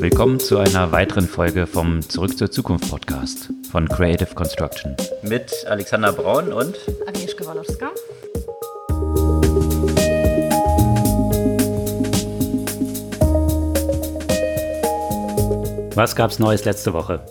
Willkommen zu einer weiteren Folge vom Zurück zur Zukunft Podcast von Creative Construction. Mit Alexander Braun und Agnieszka Walowska. Was gab's Neues letzte Woche?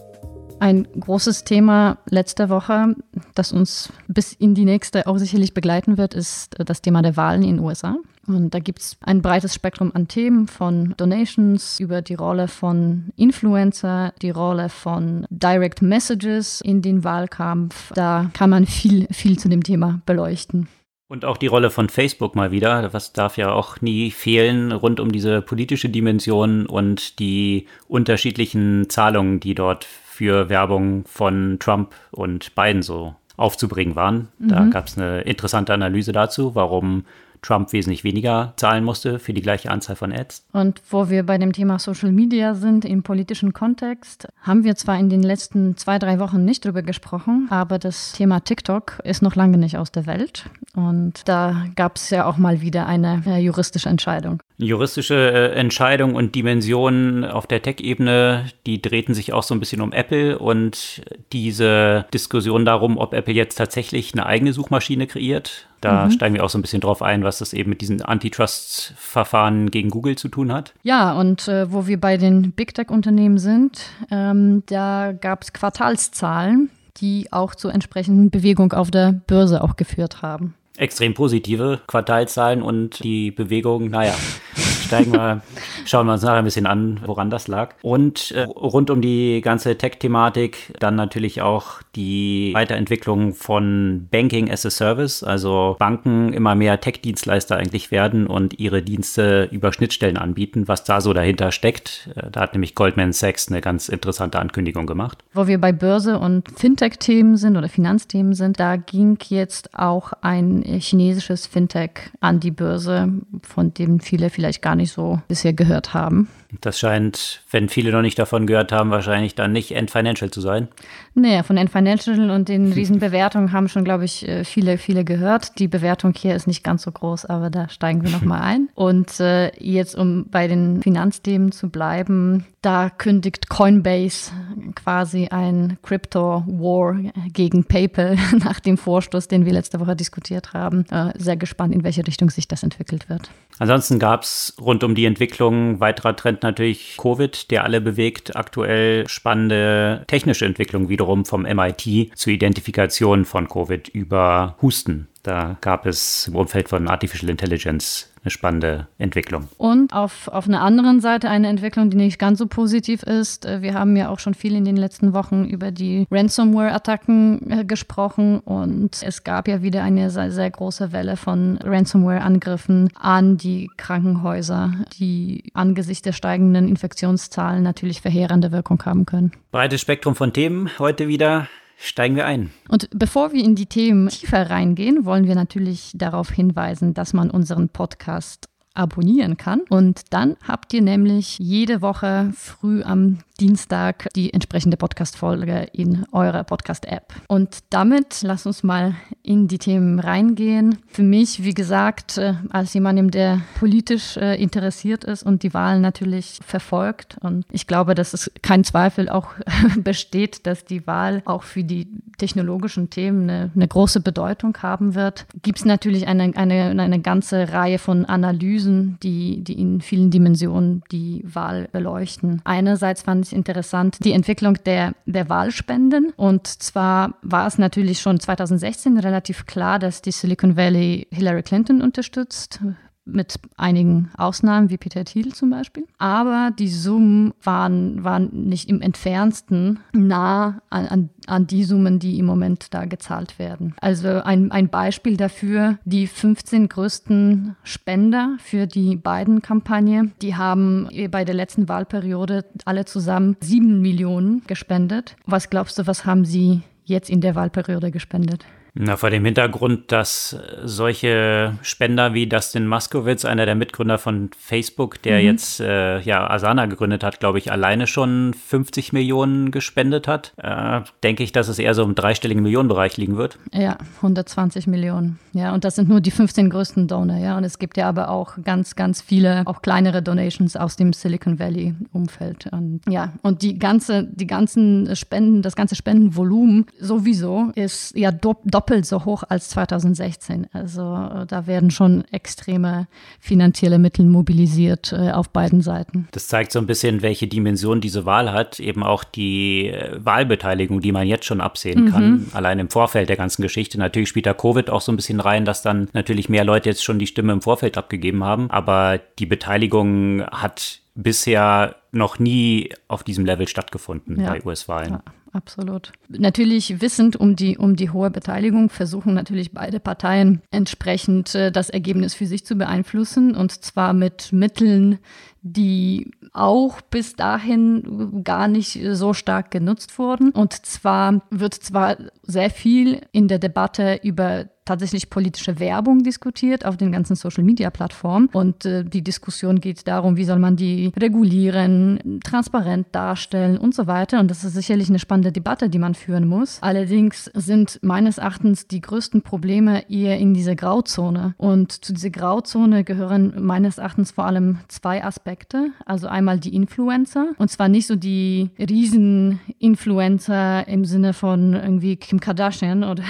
Ein großes Thema letzte Woche, das uns bis in die nächste auch sicherlich begleiten wird, ist das Thema der Wahlen in den USA. Und da gibt es ein breites Spektrum an Themen von Donations über die Rolle von Influencer, die Rolle von Direct Messages in den Wahlkampf. Da kann man viel, viel zu dem Thema beleuchten. Und auch die Rolle von Facebook mal wieder, was darf ja auch nie fehlen, rund um diese politische Dimension und die unterschiedlichen Zahlungen, die dort für Werbung von Trump und Biden so aufzubringen waren. Da mhm. gab es eine interessante Analyse dazu, warum Trump wesentlich weniger zahlen musste für die gleiche Anzahl von Ads. Und wo wir bei dem Thema Social Media sind, im politischen Kontext, haben wir zwar in den letzten zwei, drei Wochen nicht drüber gesprochen, aber das Thema TikTok ist noch lange nicht aus der Welt. Und da gab es ja auch mal wieder eine äh, juristische Entscheidung. Juristische äh, Entscheidung und Dimensionen auf der Tech-Ebene, die drehten sich auch so ein bisschen um Apple und diese Diskussion darum, ob Apple jetzt tatsächlich eine eigene Suchmaschine kreiert da mhm. steigen wir auch so ein bisschen drauf ein, was das eben mit diesen Antitrust-Verfahren gegen Google zu tun hat. Ja, und äh, wo wir bei den Big Tech-Unternehmen sind, ähm, da gab es Quartalszahlen, die auch zur entsprechenden Bewegung auf der Börse auch geführt haben. Extrem positive Quartalzahlen und die Bewegung, naja, steigen wir, schauen wir uns nachher ein bisschen an, woran das lag. Und äh, rund um die ganze Tech-Thematik dann natürlich auch die Weiterentwicklung von Banking as a Service, also Banken immer mehr Tech-Dienstleister eigentlich werden und ihre Dienste über Schnittstellen anbieten, was da so dahinter steckt. Äh, da hat nämlich Goldman Sachs eine ganz interessante Ankündigung gemacht. Wo wir bei Börse und Fintech-Themen sind oder Finanzthemen sind, da ging jetzt auch ein chinesisches Fintech an die Börse, von dem viele vielleicht gar nicht so bisher gehört haben. Das scheint, wenn viele noch nicht davon gehört haben, wahrscheinlich dann nicht End Financial zu sein. Naja, von End Financial und den Riesenbewertungen haben schon, glaube ich, äh, viele, viele gehört. Die Bewertung hier ist nicht ganz so groß, aber da steigen wir nochmal ein. Und äh, jetzt, um bei den Finanzthemen zu bleiben, da kündigt Coinbase quasi ein Crypto-War gegen PayPal nach dem Vorstoß, den wir letzte Woche diskutiert haben. Äh, sehr gespannt, in welche Richtung sich das entwickelt wird. Ansonsten gab es rund um die Entwicklung weiterer Trend natürlich Covid, der alle bewegt. Aktuell spannende technische Entwicklung wiederum vom MIT zur Identifikation von Covid über Husten. Da gab es im Umfeld von Artificial Intelligence eine spannende Entwicklung. Und auf, auf einer anderen Seite eine Entwicklung, die nicht ganz so positiv ist. Äh, wir haben ja auch schon viel in den letzten Wochen über die Ransomware-Attacken äh, gesprochen und es gab ja wieder eine sehr, sehr große Welle von Ransomware-Angriffen an die Krankenhäuser, die angesichts der steigenden Infektionszahlen natürlich verheerende Wirkung haben können. Breites Spektrum von Themen heute wieder steigen wir ein. Und bevor wir in die Themen tiefer reingehen, wollen wir natürlich darauf hinweisen, dass man unseren Podcast abonnieren kann. Und dann habt ihr nämlich jede Woche früh am Dienstag die entsprechende Podcast-Folge in eurer Podcast-App. Und damit lass uns mal in die Themen reingehen. Für mich, wie gesagt, äh, als jemandem, der politisch äh, interessiert ist und die Wahlen natürlich verfolgt. Und ich glaube, dass es kein Zweifel auch besteht, dass die Wahl auch für die technologischen Themen eine, eine große Bedeutung haben wird. Gibt es natürlich eine, eine, eine ganze Reihe von Analysen, die, die in vielen Dimensionen die Wahl beleuchten. Einerseits fand ich interessant die Entwicklung der, der Wahlspenden. Und zwar war es natürlich schon 2016 relativ klar, dass die Silicon Valley Hillary Clinton unterstützt mit einigen Ausnahmen, wie Peter Thiel zum Beispiel. Aber die Summen waren, waren nicht im entferntesten nah an, an, an, die Summen, die im Moment da gezahlt werden. Also ein, ein Beispiel dafür, die 15 größten Spender für die Biden-Kampagne, die haben bei der letzten Wahlperiode alle zusammen 7 Millionen gespendet. Was glaubst du, was haben sie jetzt in der Wahlperiode gespendet? Na, vor dem Hintergrund, dass solche Spender wie Dustin Muskowitz, einer der Mitgründer von Facebook, der mhm. jetzt äh, ja Asana gegründet hat, glaube ich, alleine schon 50 Millionen gespendet hat, äh, denke ich, dass es eher so im dreistelligen Millionenbereich liegen wird. Ja, 120 Millionen. Ja, und das sind nur die 15 größten Donor, ja. Und es gibt ja aber auch ganz, ganz viele, auch kleinere Donations aus dem Silicon Valley-Umfeld. Ja, und die ganze, die ganzen Spenden, das ganze Spendenvolumen sowieso ist ja doppelt doppelt so hoch als 2016. Also äh, da werden schon extreme finanzielle Mittel mobilisiert äh, auf beiden Seiten. Das zeigt so ein bisschen, welche Dimension diese Wahl hat. Eben auch die äh, Wahlbeteiligung, die man jetzt schon absehen mhm. kann. Allein im Vorfeld der ganzen Geschichte. Natürlich spielt da Covid auch so ein bisschen rein, dass dann natürlich mehr Leute jetzt schon die Stimme im Vorfeld abgegeben haben. Aber die Beteiligung hat bisher noch nie auf diesem Level stattgefunden ja. bei US-Wahlen. Ja absolut. Natürlich wissend um die, um die hohe Beteiligung versuchen natürlich beide Parteien entsprechend äh, das Ergebnis für sich zu beeinflussen und zwar mit Mitteln, die auch bis dahin gar nicht so stark genutzt wurden. Und zwar wird zwar sehr viel in der Debatte über tatsächlich politische Werbung diskutiert auf den ganzen Social-Media-Plattformen. Und äh, die Diskussion geht darum, wie soll man die regulieren, transparent darstellen und so weiter. Und das ist sicherlich eine spannende Debatte, die man führen muss. Allerdings sind meines Erachtens die größten Probleme eher in dieser Grauzone. Und zu dieser Grauzone gehören meines Erachtens vor allem zwei Aspekte. Also einmal die Influencer. Und zwar nicht so die Riesen-Influencer im Sinne von irgendwie Kim Kardashian oder,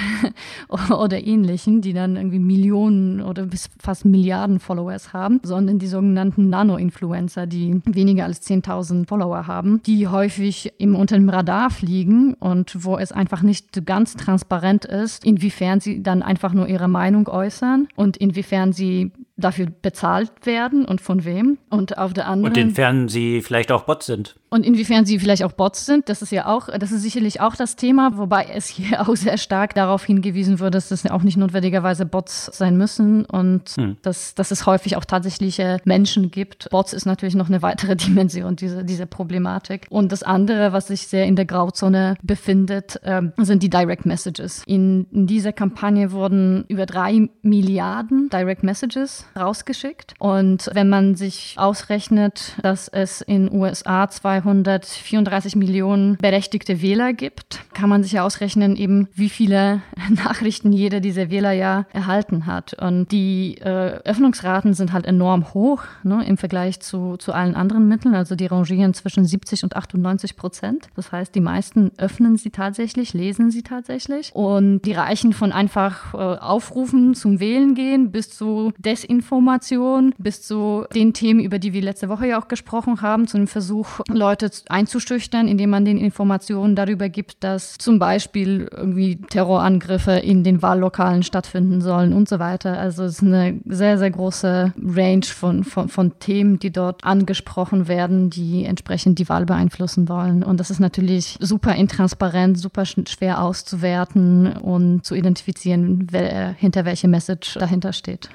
oder ähnliches ähnlichen, die dann irgendwie Millionen oder bis fast Milliarden Followers haben, sondern die sogenannten Nano-Influencer, die weniger als 10.000 Follower haben, die häufig im unter dem Radar fliegen und wo es einfach nicht ganz transparent ist, inwiefern sie dann einfach nur ihre Meinung äußern und inwiefern sie dafür bezahlt werden und von wem. Und auf der anderen. Und inwiefern sie vielleicht auch Bots sind. Und inwiefern sie vielleicht auch Bots sind, das ist ja auch, das ist sicherlich auch das Thema, wobei es hier auch sehr stark darauf hingewiesen wird, dass das auch nicht notwendigerweise Bots sein müssen und hm. dass, dass es häufig auch tatsächliche Menschen gibt. Bots ist natürlich noch eine weitere Dimension dieser diese Problematik. Und das andere, was sich sehr in der Grauzone befindet, äh, sind die Direct Messages. In, in dieser Kampagne wurden über drei Milliarden Direct Messages rausgeschickt. Und wenn man sich ausrechnet, dass es in USA 234 Millionen berechtigte Wähler gibt, kann man sich ja ausrechnen, eben wie viele Nachrichten jeder dieser Wähler ja erhalten hat. Und die äh, Öffnungsraten sind halt enorm hoch ne, im Vergleich zu, zu allen anderen Mitteln. Also die rangieren zwischen 70 und 98 Prozent. Das heißt, die meisten öffnen sie tatsächlich, lesen sie tatsächlich. Und die reichen von einfach äh, Aufrufen zum Wählen gehen bis zu Desinformation Information bis zu den Themen, über die wir letzte Woche ja auch gesprochen haben, zu dem Versuch, Leute einzuschüchtern, indem man den Informationen darüber gibt, dass zum Beispiel irgendwie Terrorangriffe in den Wahllokalen stattfinden sollen und so weiter. Also es ist eine sehr, sehr große Range von, von, von Themen, die dort angesprochen werden, die entsprechend die Wahl beeinflussen wollen. Und das ist natürlich super intransparent, super schwer auszuwerten und zu identifizieren, wer hinter welche Message dahinter steht.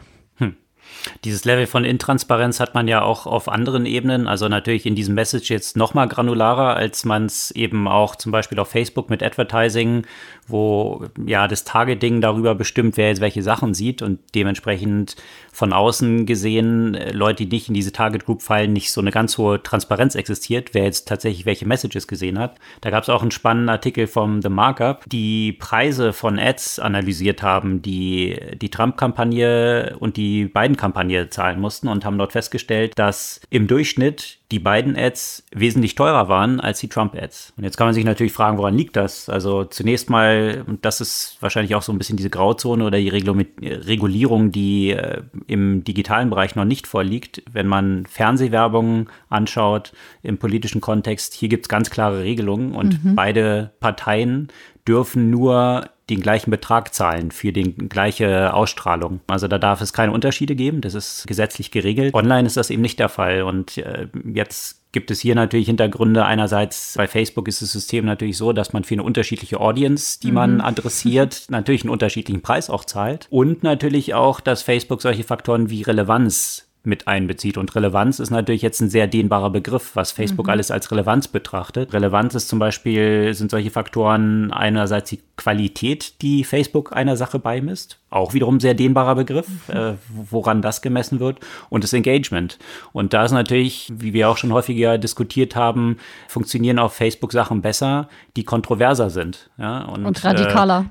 Dieses Level von Intransparenz hat man ja auch auf anderen Ebenen, also natürlich in diesem Message jetzt noch mal granularer, als man es eben auch zum Beispiel auf Facebook mit Advertising, wo ja das Targeting darüber bestimmt, wer jetzt welche Sachen sieht und dementsprechend von außen gesehen äh, Leute, die nicht in diese Target Group fallen, nicht so eine ganz hohe Transparenz existiert, wer jetzt tatsächlich welche Messages gesehen hat. Da gab es auch einen spannenden Artikel vom The Markup, die Preise von Ads analysiert haben, die die Trump-Kampagne und die beiden Kampagne zahlen mussten und haben dort festgestellt, dass im Durchschnitt die beiden Ads wesentlich teurer waren als die Trump-Ads. Und jetzt kann man sich natürlich fragen, woran liegt das? Also zunächst mal, und das ist wahrscheinlich auch so ein bisschen diese Grauzone oder die Regulierung, die äh, im digitalen Bereich noch nicht vorliegt. Wenn man Fernsehwerbung anschaut im politischen Kontext, hier gibt es ganz klare Regelungen und mhm. beide Parteien dürfen nur den gleichen Betrag zahlen für die gleiche Ausstrahlung. Also da darf es keine Unterschiede geben, das ist gesetzlich geregelt. Online ist das eben nicht der Fall und äh, jetzt gibt es hier natürlich Hintergründe. Einerseits bei Facebook ist das System natürlich so, dass man für eine unterschiedliche Audience, die mhm. man adressiert, natürlich einen unterschiedlichen Preis auch zahlt. Und natürlich auch, dass Facebook solche Faktoren wie Relevanz mit einbezieht. Und Relevanz ist natürlich jetzt ein sehr dehnbarer Begriff, was Facebook mhm. alles als Relevanz betrachtet. Relevanz ist zum Beispiel, sind solche Faktoren einerseits die Qualität, die Facebook einer Sache beimisst. Auch wiederum sehr dehnbarer Begriff, mhm. äh, woran das gemessen wird. Und das Engagement. Und da ist natürlich, wie wir auch schon häufiger diskutiert haben, funktionieren auf Facebook Sachen besser, die kontroverser sind. Ja? Und, und radikaler.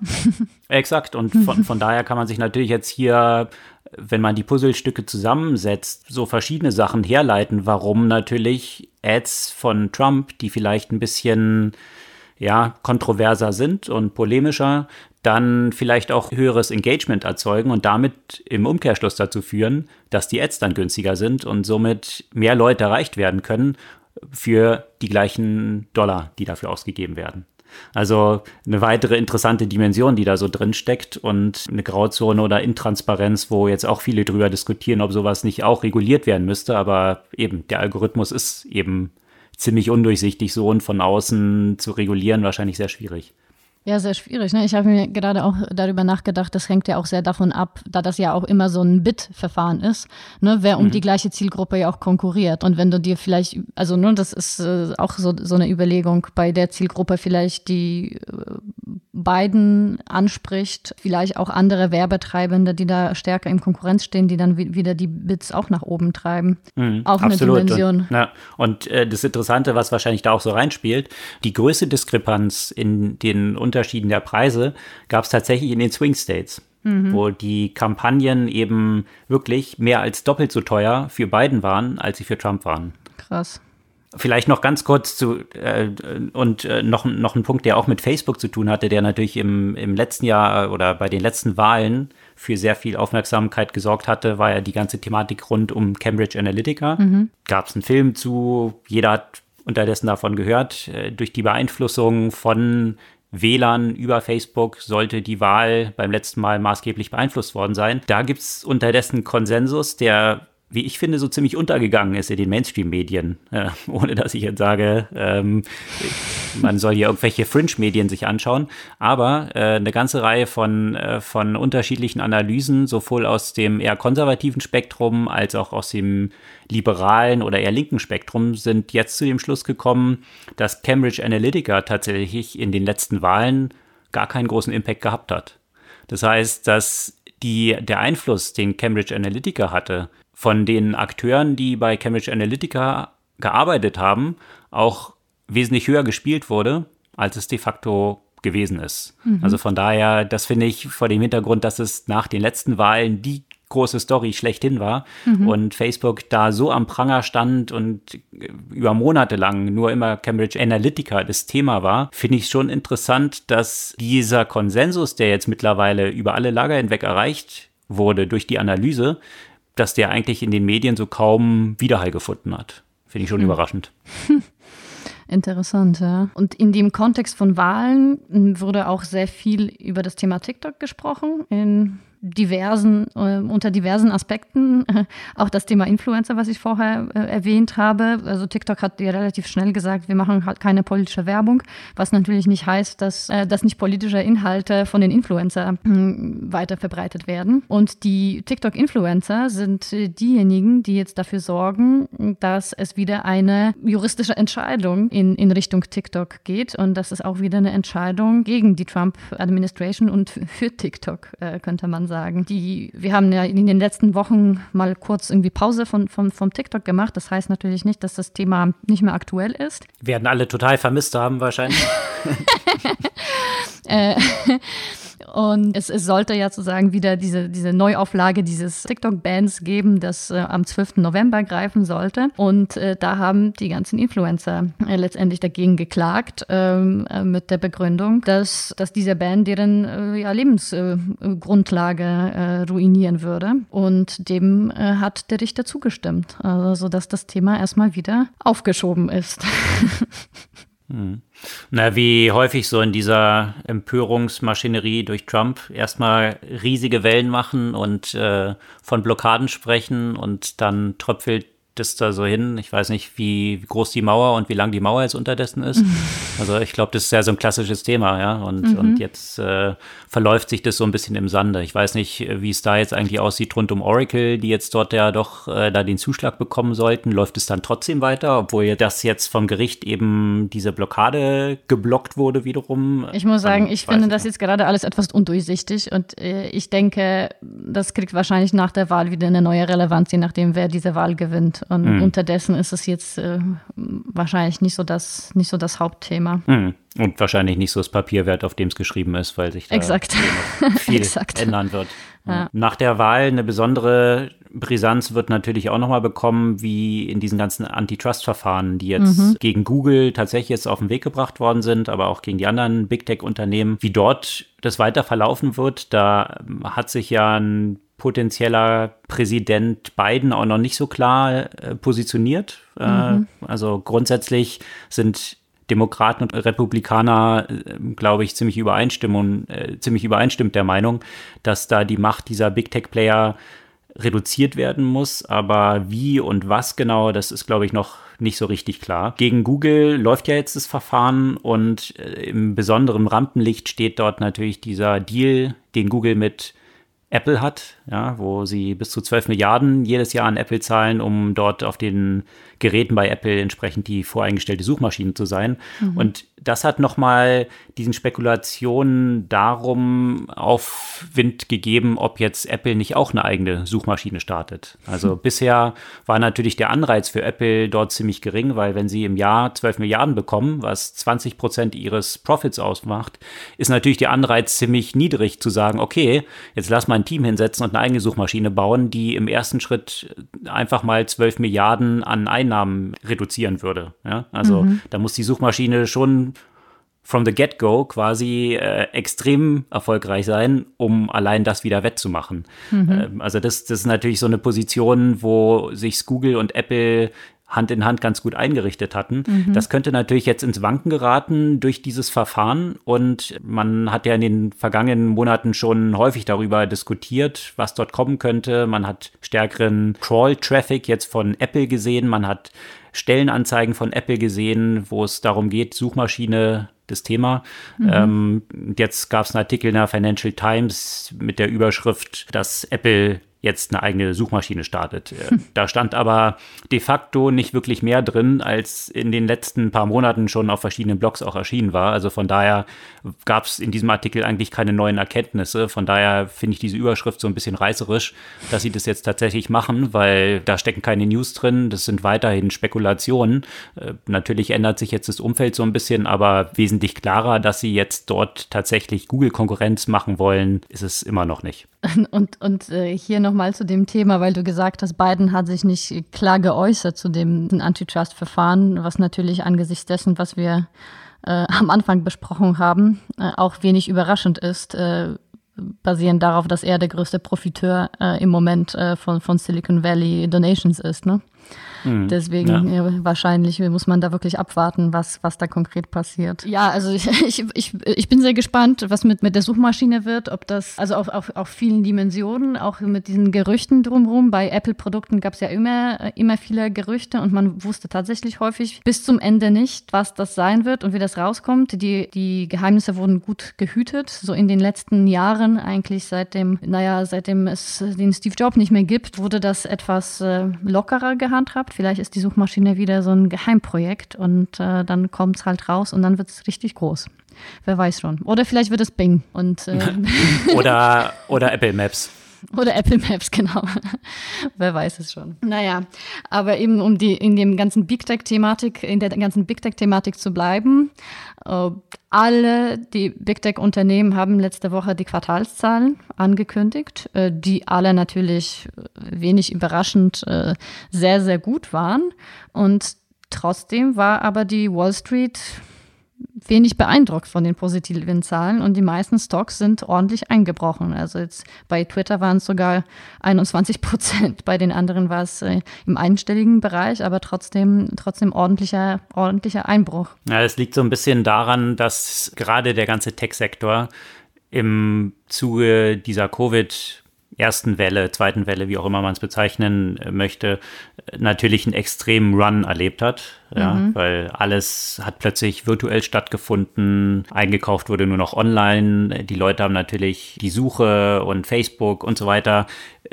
Äh, exakt. Und von, von daher kann man sich natürlich jetzt hier wenn man die Puzzlestücke zusammensetzt, so verschiedene Sachen herleiten, warum natürlich Ads von Trump, die vielleicht ein bisschen ja, kontroverser sind und polemischer, dann vielleicht auch höheres Engagement erzeugen und damit im Umkehrschluss dazu führen, dass die Ads dann günstiger sind und somit mehr Leute erreicht werden können für die gleichen Dollar, die dafür ausgegeben werden. Also eine weitere interessante Dimension, die da so drin steckt und eine Grauzone oder Intransparenz, wo jetzt auch viele drüber diskutieren, ob sowas nicht auch reguliert werden müsste. Aber eben, der Algorithmus ist eben ziemlich undurchsichtig so und von außen zu regulieren wahrscheinlich sehr schwierig. Ja, sehr schwierig. Ne? Ich habe mir gerade auch darüber nachgedacht, das hängt ja auch sehr davon ab, da das ja auch immer so ein Bit-Verfahren ist, ne? wer um mhm. die gleiche Zielgruppe ja auch konkurriert. Und wenn du dir vielleicht, also ne, das ist äh, auch so, so eine Überlegung bei der Zielgruppe vielleicht, die äh, beiden anspricht, vielleicht auch andere Werbetreibende, die da stärker im Konkurrenz stehen, die dann wieder die Bits auch nach oben treiben. Mhm, auch absolut. eine Dimension. Und, ja, und äh, das Interessante, was wahrscheinlich da auch so reinspielt, die größte Diskrepanz in den Unterschieden Unterschieden der Preise gab es tatsächlich in den Swing States, mhm. wo die Kampagnen eben wirklich mehr als doppelt so teuer für Biden waren, als sie für Trump waren. Krass. Vielleicht noch ganz kurz zu äh, und äh, noch, noch ein Punkt, der auch mit Facebook zu tun hatte, der natürlich im, im letzten Jahr oder bei den letzten Wahlen für sehr viel Aufmerksamkeit gesorgt hatte, war ja die ganze Thematik rund um Cambridge Analytica. Mhm. Gab es einen Film zu, jeder hat unterdessen davon gehört, äh, durch die Beeinflussung von WLAN über Facebook sollte die Wahl beim letzten Mal maßgeblich beeinflusst worden sein. Da gibt es unterdessen Konsensus, der wie ich finde, so ziemlich untergegangen ist in den Mainstream-Medien. Äh, ohne dass ich jetzt sage, ähm, man soll hier irgendwelche Fringe-Medien sich anschauen. Aber äh, eine ganze Reihe von, äh, von unterschiedlichen Analysen, sowohl aus dem eher konservativen Spektrum als auch aus dem liberalen oder eher linken Spektrum, sind jetzt zu dem Schluss gekommen, dass Cambridge Analytica tatsächlich in den letzten Wahlen gar keinen großen Impact gehabt hat. Das heißt, dass die, der Einfluss, den Cambridge Analytica hatte, von den Akteuren, die bei Cambridge Analytica gearbeitet haben, auch wesentlich höher gespielt wurde, als es de facto gewesen ist. Mhm. Also von daher, das finde ich vor dem Hintergrund, dass es nach den letzten Wahlen die große Story schlechthin war mhm. und Facebook da so am Pranger stand und über Monate lang nur immer Cambridge Analytica das Thema war, finde ich schon interessant, dass dieser Konsensus, der jetzt mittlerweile über alle Lager hinweg erreicht wurde durch die Analyse, dass der eigentlich in den Medien so kaum Widerhall gefunden hat. Finde ich schon hm. überraschend. Interessant, ja. Und in dem Kontext von Wahlen wurde auch sehr viel über das Thema TikTok gesprochen in diversen, äh, unter diversen Aspekten. auch das Thema Influencer, was ich vorher äh, erwähnt habe. Also TikTok hat ja relativ schnell gesagt, wir machen halt keine politische Werbung, was natürlich nicht heißt, dass, äh, dass nicht politische Inhalte von den Influencer hm, weiter verbreitet werden. Und die TikTok-Influencer sind äh, diejenigen, die jetzt dafür sorgen, dass es wieder eine juristische Entscheidung in, in Richtung TikTok geht. Und das ist auch wieder eine Entscheidung gegen die Trump-Administration und für TikTok, äh, könnte man sagen. Die, wir haben ja in den letzten Wochen mal kurz irgendwie Pause von, von, vom TikTok gemacht. Das heißt natürlich nicht, dass das Thema nicht mehr aktuell ist. Werden alle total vermisst haben wahrscheinlich. äh, und es, es sollte ja sozusagen wieder diese, diese Neuauflage dieses TikTok-Bands geben, das äh, am 12. November greifen sollte. Und äh, da haben die ganzen Influencer äh, letztendlich dagegen geklagt, ähm, äh, mit der Begründung, dass, dass diese Band deren äh, ja, Lebensgrundlage äh, ruinieren würde. Und dem hat der Richter zugestimmt, also sodass das Thema erstmal wieder aufgeschoben ist. Hm. Na, wie häufig so in dieser Empörungsmaschinerie durch Trump erstmal riesige Wellen machen und äh, von Blockaden sprechen und dann tröpfelt das da so hin. Ich weiß nicht, wie groß die Mauer und wie lang die Mauer jetzt unterdessen ist. Also ich glaube, das ist ja so ein klassisches Thema, ja. Und, mhm. und jetzt äh, verläuft sich das so ein bisschen im Sande. Ich weiß nicht, wie es da jetzt eigentlich aussieht rund um Oracle, die jetzt dort ja doch äh, da den Zuschlag bekommen sollten. Läuft es dann trotzdem weiter, obwohl das jetzt vom Gericht eben diese Blockade geblockt wurde wiederum? Ich muss sagen, ich finde das jetzt gerade alles etwas undurchsichtig und äh, ich denke, das kriegt wahrscheinlich nach der Wahl wieder eine neue Relevanz, je nachdem, wer diese Wahl gewinnt. Und mhm. unterdessen ist es jetzt äh, wahrscheinlich nicht so das, nicht so das Hauptthema. Mhm. Und wahrscheinlich nicht so das Papierwert, auf dem es geschrieben ist, weil sich da Exakt. viel ändern wird. Ja. Nach der Wahl eine besondere Brisanz wird natürlich auch nochmal bekommen, wie in diesen ganzen Antitrust-Verfahren, die jetzt mhm. gegen Google tatsächlich jetzt auf den Weg gebracht worden sind, aber auch gegen die anderen Big Tech-Unternehmen, wie dort das weiter verlaufen wird. Da hat sich ja ein potenzieller Präsident Biden auch noch nicht so klar äh, positioniert. Äh, mhm. Äh, also grundsätzlich sind Demokraten und Republikaner, äh, glaube ich, ziemlich übereinstimmen, äh, ziemlich übereinstimmt der Meinung, dass da die Macht dieser Big Tech Player reduziert werden muss. Aber wie und was genau, das ist, glaube ich, noch nicht so richtig klar. Gegen Google läuft ja jetzt das Verfahren und äh, im besonderen Rampenlicht steht dort natürlich dieser Deal, den Google mit Apple hat, ja, wo sie bis zu 12 Milliarden jedes Jahr an Apple zahlen, um dort auf den Geräten bei Apple entsprechend die voreingestellte Suchmaschine zu sein. Mhm. Und das hat nochmal diesen Spekulationen darum Aufwind gegeben, ob jetzt Apple nicht auch eine eigene Suchmaschine startet. Also mhm. bisher war natürlich der Anreiz für Apple dort ziemlich gering, weil wenn sie im Jahr 12 Milliarden bekommen, was 20 Prozent ihres Profits ausmacht, ist natürlich der Anreiz ziemlich niedrig zu sagen, okay, jetzt lass mal ein Team hinsetzen und eine eigene Suchmaschine bauen, die im ersten Schritt einfach mal 12 Milliarden an ein Einnahmen reduzieren würde. Ja? Also mhm. da muss die Suchmaschine schon from the get-go quasi äh, extrem erfolgreich sein, um allein das wieder wettzumachen. Mhm. Ähm, also das, das ist natürlich so eine Position, wo sich Google und Apple Hand in Hand ganz gut eingerichtet hatten. Mhm. Das könnte natürlich jetzt ins Wanken geraten durch dieses Verfahren. Und man hat ja in den vergangenen Monaten schon häufig darüber diskutiert, was dort kommen könnte. Man hat stärkeren Crawl-Traffic jetzt von Apple gesehen. Man hat Stellenanzeigen von Apple gesehen, wo es darum geht, Suchmaschine das Thema. Mhm. Ähm, jetzt gab es einen Artikel in der Financial Times mit der Überschrift, dass Apple jetzt eine eigene Suchmaschine startet. Hm. Da stand aber de facto nicht wirklich mehr drin, als in den letzten paar Monaten schon auf verschiedenen Blogs auch erschienen war. Also von daher gab es in diesem Artikel eigentlich keine neuen Erkenntnisse. Von daher finde ich diese Überschrift so ein bisschen reißerisch, dass sie das jetzt tatsächlich machen, weil da stecken keine News drin. Das sind weiterhin Spekulationen. Äh, natürlich ändert sich jetzt das Umfeld so ein bisschen, aber wesentlich klarer, dass sie jetzt dort tatsächlich Google-Konkurrenz machen wollen, ist es immer noch nicht. Und, und äh, hier nochmal zu dem Thema, weil du gesagt hast, Biden hat sich nicht klar geäußert zu dem Antitrust-Verfahren, was natürlich angesichts dessen, was wir äh, am Anfang besprochen haben, äh, auch wenig überraschend ist, äh, basierend darauf, dass er der größte Profiteur äh, im Moment äh, von, von Silicon Valley Donations ist. Ne? Mhm. Deswegen ja. wahrscheinlich muss man da wirklich abwarten, was, was da konkret passiert. Ja, also ich, ich, ich, ich bin sehr gespannt, was mit, mit der Suchmaschine wird, ob das, also auf, auf, auf vielen Dimensionen, auch mit diesen Gerüchten drumherum. Bei Apple-Produkten gab es ja immer, immer viele Gerüchte und man wusste tatsächlich häufig bis zum Ende nicht, was das sein wird und wie das rauskommt. Die, die Geheimnisse wurden gut gehütet, so in den letzten Jahren eigentlich seitdem, naja, seitdem es den Steve Jobs nicht mehr gibt, wurde das etwas äh, lockerer gehandhabt Vielleicht ist die Suchmaschine wieder so ein Geheimprojekt und äh, dann kommt es halt raus und dann wird es richtig groß. Wer weiß schon. Oder vielleicht wird es Bing und äh, oder, oder Apple Maps. Oder Apple Maps, genau. Wer weiß es schon. Naja, aber eben um die in dem ganzen Big Tech-Thematik, in der ganzen Big Tech-Thematik zu bleiben, äh, alle die Big Tech-Unternehmen haben letzte Woche die Quartalszahlen angekündigt, äh, die alle natürlich äh, wenig überraschend sehr, sehr gut waren. Und trotzdem war aber die Wall Street wenig beeindruckt von den positiven Zahlen und die meisten Stocks sind ordentlich eingebrochen. Also jetzt bei Twitter waren es sogar 21 Prozent, bei den anderen war es äh, im einstelligen Bereich, aber trotzdem, trotzdem ordentlicher, ordentlicher Einbruch. Ja, es liegt so ein bisschen daran, dass gerade der ganze Tech-Sektor im Zuge dieser Covid ersten Welle, zweiten Welle, wie auch immer man es bezeichnen äh, möchte, natürlich einen extremen Run erlebt hat. Ja, mhm. weil alles hat plötzlich virtuell stattgefunden, eingekauft wurde nur noch online. Die Leute haben natürlich die Suche und Facebook und so weiter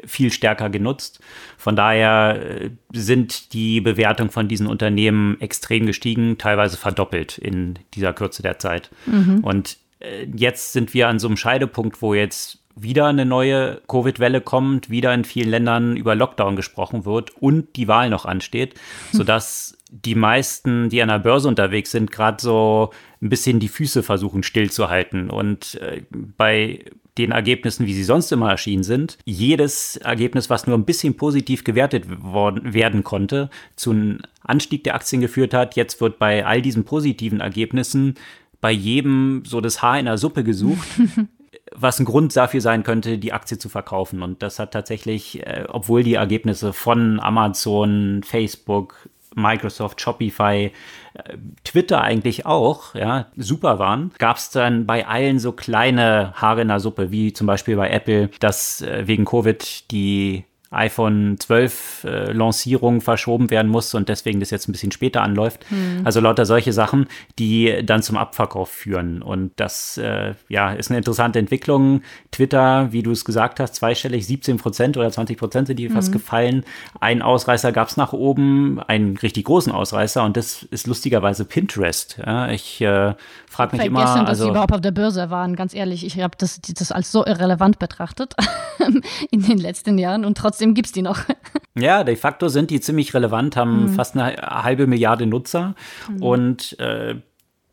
viel stärker genutzt. Von daher äh, sind die Bewertungen von diesen Unternehmen extrem gestiegen, teilweise verdoppelt in dieser Kürze der Zeit. Mhm. Und äh, jetzt sind wir an so einem Scheidepunkt, wo jetzt wieder eine neue Covid-Welle kommt, wieder in vielen Ländern über Lockdown gesprochen wird und die Wahl noch ansteht, sodass die meisten, die an der Börse unterwegs sind, gerade so ein bisschen die Füße versuchen stillzuhalten. Und äh, bei den Ergebnissen, wie sie sonst immer erschienen sind, jedes Ergebnis, was nur ein bisschen positiv gewertet worden, werden konnte, zu einem Anstieg der Aktien geführt hat. Jetzt wird bei all diesen positiven Ergebnissen bei jedem so das Haar in der Suppe gesucht. was ein Grund dafür sein könnte, die Aktie zu verkaufen. Und das hat tatsächlich, äh, obwohl die Ergebnisse von Amazon, Facebook, Microsoft, Shopify, äh, Twitter eigentlich auch, ja, super waren, gab es dann bei allen so kleine Haare in der Suppe, wie zum Beispiel bei Apple, dass äh, wegen Covid die iPhone 12 äh, Lancierung verschoben werden muss und deswegen das jetzt ein bisschen später anläuft. Mhm. Also lauter solche Sachen, die dann zum Abverkauf führen. Und das äh, ja, ist eine interessante Entwicklung. Twitter, wie du es gesagt hast, zweistellig 17 Prozent oder 20 Prozent sind die mhm. fast gefallen. Ein Ausreißer gab es nach oben, einen richtig großen Ausreißer und das ist lustigerweise Pinterest. Ja, ich äh, frage mich immer. Vergessen, dass also, sie überhaupt auf der Börse waren, ganz ehrlich. Ich habe das, das als so irrelevant betrachtet in den letzten Jahren und trotzdem trotzdem gibt es die noch. Ja, de facto sind die ziemlich relevant, haben mhm. fast eine halbe Milliarde Nutzer mhm. und äh,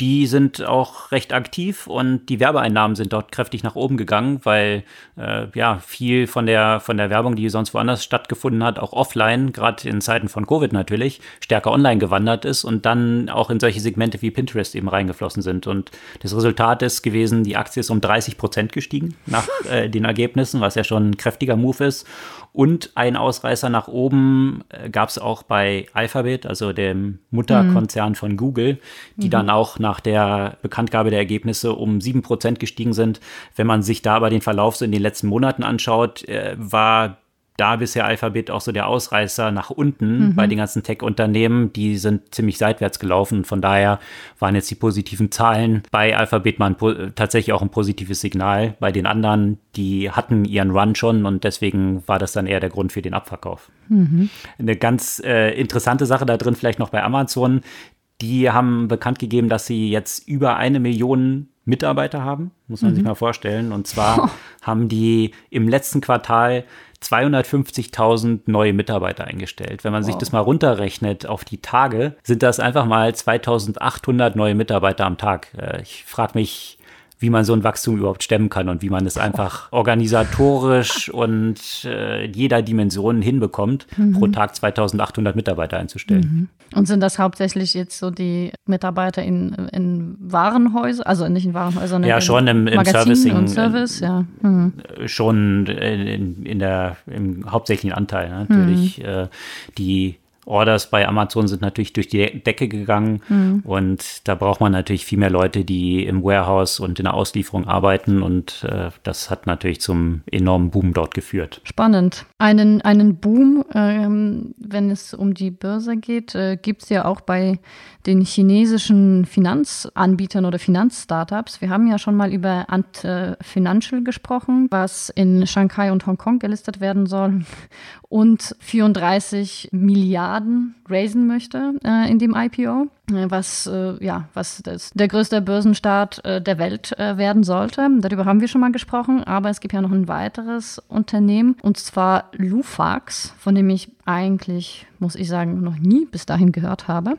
die sind auch recht aktiv und die Werbeeinnahmen sind dort kräftig nach oben gegangen, weil äh, ja viel von der von der Werbung, die sonst woanders stattgefunden hat, auch offline, gerade in Zeiten von Covid natürlich, stärker online gewandert ist und dann auch in solche Segmente wie Pinterest eben reingeflossen sind. Und das Resultat ist gewesen, die Aktie ist um 30 Prozent gestiegen nach äh, den Ergebnissen, was ja schon ein kräftiger Move ist. Und ein Ausreißer nach oben äh, gab es auch bei Alphabet, also dem Mutterkonzern mhm. von Google, die mhm. dann auch nach der Bekanntgabe der Ergebnisse um 7% gestiegen sind. Wenn man sich da aber den Verlauf so in den letzten Monaten anschaut, äh, war da bisher Alphabet auch so der Ausreißer nach unten mhm. bei den ganzen Tech-Unternehmen. Die sind ziemlich seitwärts gelaufen. Von daher waren jetzt die positiven Zahlen bei Alphabet mal ein, tatsächlich auch ein positives Signal. Bei den anderen, die hatten ihren Run schon und deswegen war das dann eher der Grund für den Abverkauf. Mhm. Eine ganz äh, interessante Sache da drin vielleicht noch bei Amazon. Die haben bekannt gegeben, dass sie jetzt über eine Million Mitarbeiter haben, muss man mhm. sich mal vorstellen. Und zwar haben die im letzten Quartal 250.000 neue Mitarbeiter eingestellt. Wenn man wow. sich das mal runterrechnet auf die Tage, sind das einfach mal 2800 neue Mitarbeiter am Tag. Äh, ich frage mich, wie man so ein Wachstum überhaupt stemmen kann und wie man es einfach organisatorisch und äh, jeder Dimension hinbekommt, mhm. pro Tag 2800 Mitarbeiter einzustellen. Mhm. Und sind das hauptsächlich jetzt so die Mitarbeiter in, in Warenhäusern, also nicht in Warenhäusern, ja, schon im, im Servicing, und Service, ja. Mhm. Schon in, in der, im hauptsächlichen Anteil natürlich. Mhm. Äh, die Orders bei Amazon sind natürlich durch die Decke gegangen mhm. und da braucht man natürlich viel mehr Leute, die im Warehouse und in der Auslieferung arbeiten und äh, das hat natürlich zum enormen Boom dort geführt. Spannend. Einen, einen Boom, ähm, wenn es um die Börse geht, äh, gibt es ja auch bei den chinesischen Finanzanbietern oder Finanzstartups. Wir haben ja schon mal über Ant äh, Financial gesprochen, was in Shanghai und Hongkong gelistet werden soll und 34 Milliarden raisen möchte äh, in dem IPO, äh, was äh, ja was das, der größte Börsenstart äh, der Welt äh, werden sollte. Darüber haben wir schon mal gesprochen, aber es gibt ja noch ein weiteres Unternehmen und zwar Lufax, von dem ich eigentlich, muss ich sagen, noch nie bis dahin gehört habe.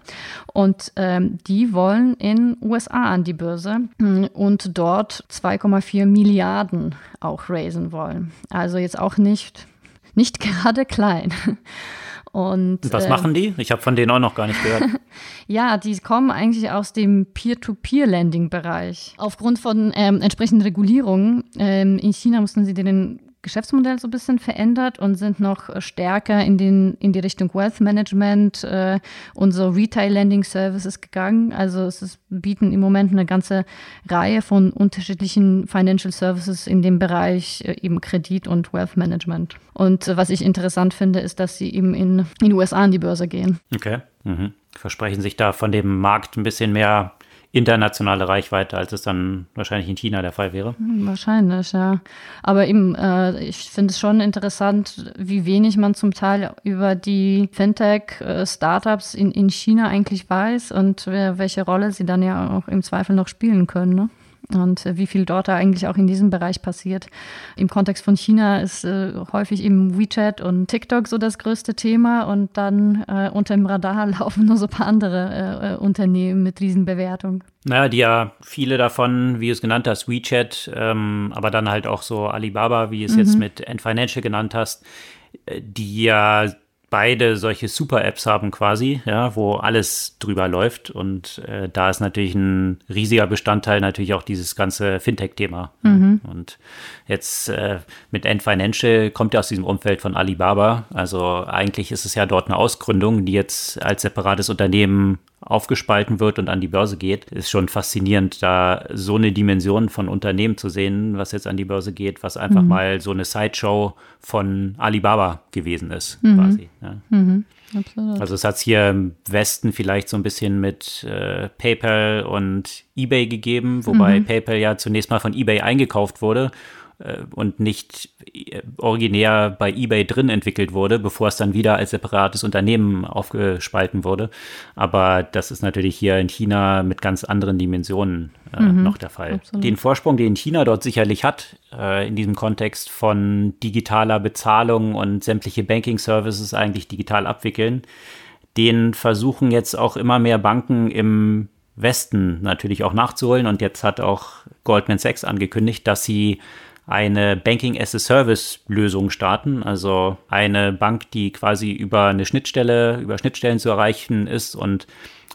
Und ähm, die wollen in USA an die Börse hm, und dort 2,4 Milliarden auch raisen wollen. Also jetzt auch nicht nicht gerade klein. Und, was äh, machen die? Ich habe von denen auch noch gar nicht gehört. ja, die kommen eigentlich aus dem Peer-to-Peer-Lending-Bereich. Aufgrund von ähm, entsprechenden Regulierungen ähm, in China mussten sie den Geschäftsmodell so ein bisschen verändert und sind noch stärker in, den, in die Richtung Wealth Management äh, und so Retail Lending Services gegangen. Also es ist, bieten im Moment eine ganze Reihe von unterschiedlichen Financial Services in dem Bereich äh, eben Kredit und Wealth Management. Und äh, was ich interessant finde, ist, dass sie eben in, in den USA an die Börse gehen. Okay. Mhm. Versprechen sich da von dem Markt ein bisschen mehr internationale Reichweite, als es dann wahrscheinlich in China der Fall wäre. Wahrscheinlich, ja. Aber eben, äh, ich finde es schon interessant, wie wenig man zum Teil über die Fintech-Startups in, in China eigentlich weiß und welche Rolle sie dann ja auch im Zweifel noch spielen können. Ne? Und äh, wie viel dort da eigentlich auch in diesem Bereich passiert. Im Kontext von China ist äh, häufig eben WeChat und TikTok so das größte Thema und dann äh, unter dem Radar laufen nur so ein paar andere äh, äh Unternehmen mit Riesenbewertung. Naja, die ja viele davon, wie du es genannt hast, WeChat, ähm, aber dann halt auch so Alibaba, wie du es mhm. jetzt mit End Financial genannt hast, äh, die ja beide solche Super-Apps haben quasi, ja, wo alles drüber läuft. Und äh, da ist natürlich ein riesiger Bestandteil natürlich auch dieses ganze Fintech-Thema. Mhm. Und jetzt äh, mit End Financial kommt ja aus diesem Umfeld von Alibaba. Also eigentlich ist es ja dort eine Ausgründung, die jetzt als separates Unternehmen aufgespalten wird und an die Börse geht, ist schon faszinierend, da so eine Dimension von Unternehmen zu sehen, was jetzt an die Börse geht, was einfach mhm. mal so eine Sideshow von Alibaba gewesen ist, mhm. quasi. Ja. Mhm. Also es hat es hier im Westen vielleicht so ein bisschen mit äh, PayPal und eBay gegeben, wobei mhm. PayPal ja zunächst mal von eBay eingekauft wurde und nicht äh, originär bei eBay drin entwickelt wurde, bevor es dann wieder als separates Unternehmen aufgespalten wurde. Aber das ist natürlich hier in China mit ganz anderen Dimensionen äh, mhm, noch der Fall. Absolut. Den Vorsprung, den China dort sicherlich hat, äh, in diesem Kontext von digitaler Bezahlung und sämtliche Banking-Services eigentlich digital abwickeln, den versuchen jetzt auch immer mehr Banken im Westen natürlich auch nachzuholen. Und jetzt hat auch Goldman Sachs angekündigt, dass sie eine Banking-as-a-Service-Lösung starten, also eine Bank, die quasi über eine Schnittstelle, über Schnittstellen zu erreichen ist und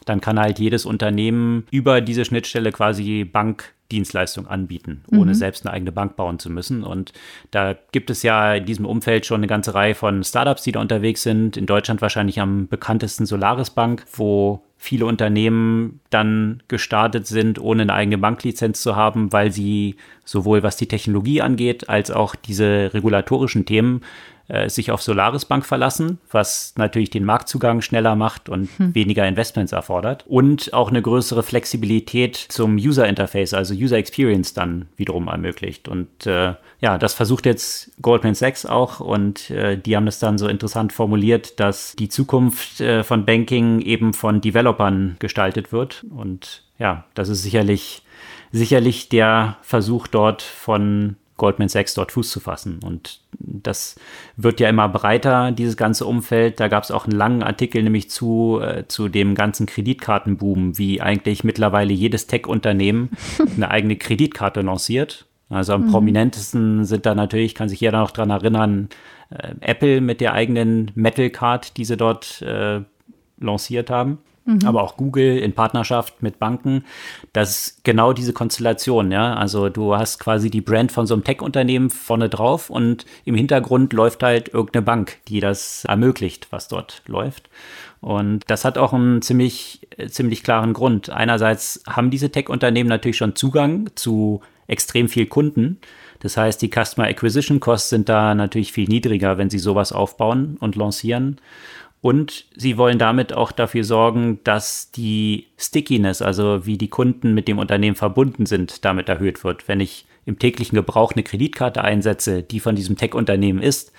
dann kann halt jedes Unternehmen über diese Schnittstelle quasi Bankdienstleistung anbieten, ohne mhm. selbst eine eigene Bank bauen zu müssen. Und da gibt es ja in diesem Umfeld schon eine ganze Reihe von Startups, die da unterwegs sind. In Deutschland wahrscheinlich am bekanntesten Solaris Bank, wo viele Unternehmen dann gestartet sind, ohne eine eigene Banklizenz zu haben, weil sie sowohl was die Technologie angeht, als auch diese regulatorischen Themen äh, sich auf Solaris Bank verlassen, was natürlich den Marktzugang schneller macht und hm. weniger Investments erfordert und auch eine größere Flexibilität zum User Interface, also User Experience dann wiederum ermöglicht. Und äh, ja, das versucht jetzt Goldman Sachs auch und äh, die haben das dann so interessant formuliert, dass die Zukunft äh, von Banking eben von Developern gestaltet wird und ja, das ist sicherlich sicherlich der Versuch dort von Goldman Sachs dort Fuß zu fassen. Und das wird ja immer breiter, dieses ganze Umfeld. Da gab es auch einen langen Artikel nämlich zu, äh, zu dem ganzen Kreditkartenboom, wie eigentlich mittlerweile jedes Tech-Unternehmen eine eigene Kreditkarte lanciert. Also am mhm. prominentesten sind da natürlich, kann sich jeder noch dran erinnern, äh, Apple mit der eigenen Metal Card, die sie dort äh, lanciert haben mhm. aber auch Google in Partnerschaft mit Banken. Das ist genau diese Konstellation, ja. Also du hast quasi die Brand von so einem Tech-Unternehmen vorne drauf und im Hintergrund läuft halt irgendeine Bank, die das ermöglicht, was dort läuft. Und das hat auch einen ziemlich, ziemlich klaren Grund. Einerseits haben diese Tech-Unternehmen natürlich schon Zugang zu extrem viel Kunden. Das heißt, die Customer Acquisition Costs sind da natürlich viel niedriger, wenn sie sowas aufbauen und lancieren. Und sie wollen damit auch dafür sorgen, dass die Stickiness, also wie die Kunden mit dem Unternehmen verbunden sind, damit erhöht wird. Wenn ich im täglichen Gebrauch eine Kreditkarte einsetze, die von diesem Tech-Unternehmen ist,